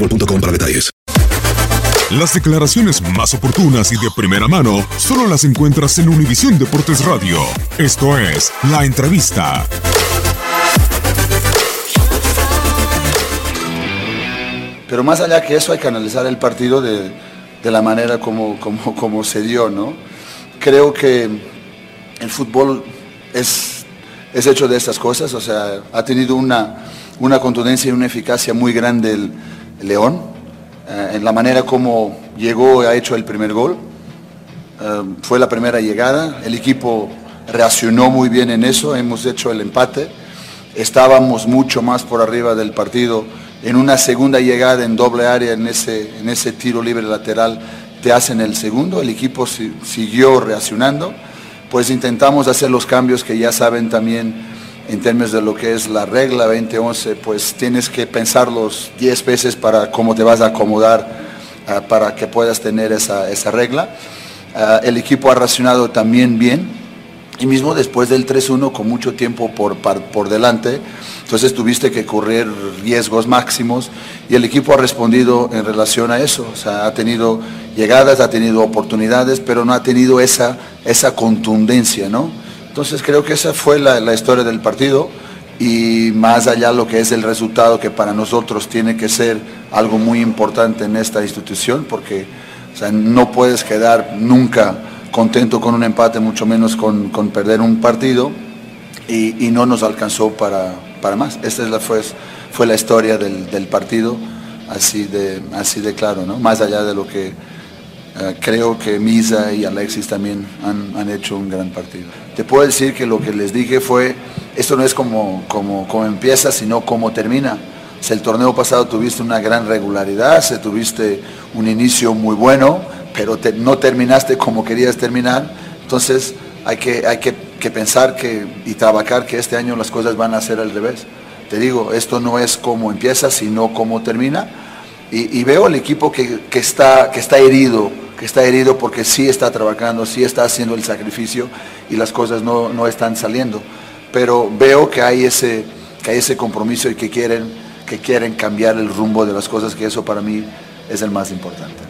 boostmobile.com detalles. Las declaraciones más oportunas y de primera mano solo las encuentras en Univisión Deportes Radio. Esto es La Entrevista. Pero más allá que eso hay que analizar el partido de, de la manera como, como, como se dio, ¿no? Creo que el fútbol es, es hecho de estas cosas, o sea, ha tenido una, una contundencia y una eficacia muy grande el León, eh, en la manera como llegó y ha hecho el primer gol. Eh, fue la primera llegada, el equipo reaccionó muy bien en eso, hemos hecho el empate, estábamos mucho más por arriba del partido, en una segunda llegada en doble área, en ese, en ese tiro libre lateral, te hacen el segundo, el equipo si- siguió reaccionando, pues intentamos hacer los cambios que ya saben también en términos de lo que es la regla 2011, pues tienes que pensarlos 10 veces para cómo te vas a acomodar ah, para que puedas tener esa, esa regla. Ah, el equipo ha reaccionado también bien, y mismo después del 3-1 con mucho tiempo por, por delante, entonces tuviste que correr riesgos máximos y el equipo ha respondido en relación a eso. O sea, ha tenido llegadas, ha tenido oportunidades, pero no ha tenido esa, esa contundencia, ¿no? Entonces creo que esa fue la, la historia del partido y más allá lo que es el resultado que para nosotros tiene que ser algo muy importante en esta institución porque no puedes quedar nunca contento con un empate, mucho menos con, con perder un partido y, y no nos alcanzó para, para más. Esta es la, fue, fue la historia del, del partido, así de, así de claro, ¿no? más allá de lo que eh, creo que Misa y Alexis también han, han hecho un gran partido. Te puedo decir que lo que les dije fue, esto no es como, como, como empieza, sino cómo termina. Sea, el torneo pasado tuviste una gran regularidad, se tuviste un inicio muy bueno, pero te- no terminaste como querías terminar. Entonces hay que, hay que, que pensar que, y trabajar que este año las cosas van a ser al revés. Te digo, esto no es cómo empieza, sino cómo termina. Y, veo al equipo que, está, herido, que está herido porque sí está trabajando, sí está haciendo el sacrificio y las cosas no, están saliendo. Pero veo que hay ese, compromiso y que quieren cambiar el rumbo de las cosas, que eso para mí es el más importante.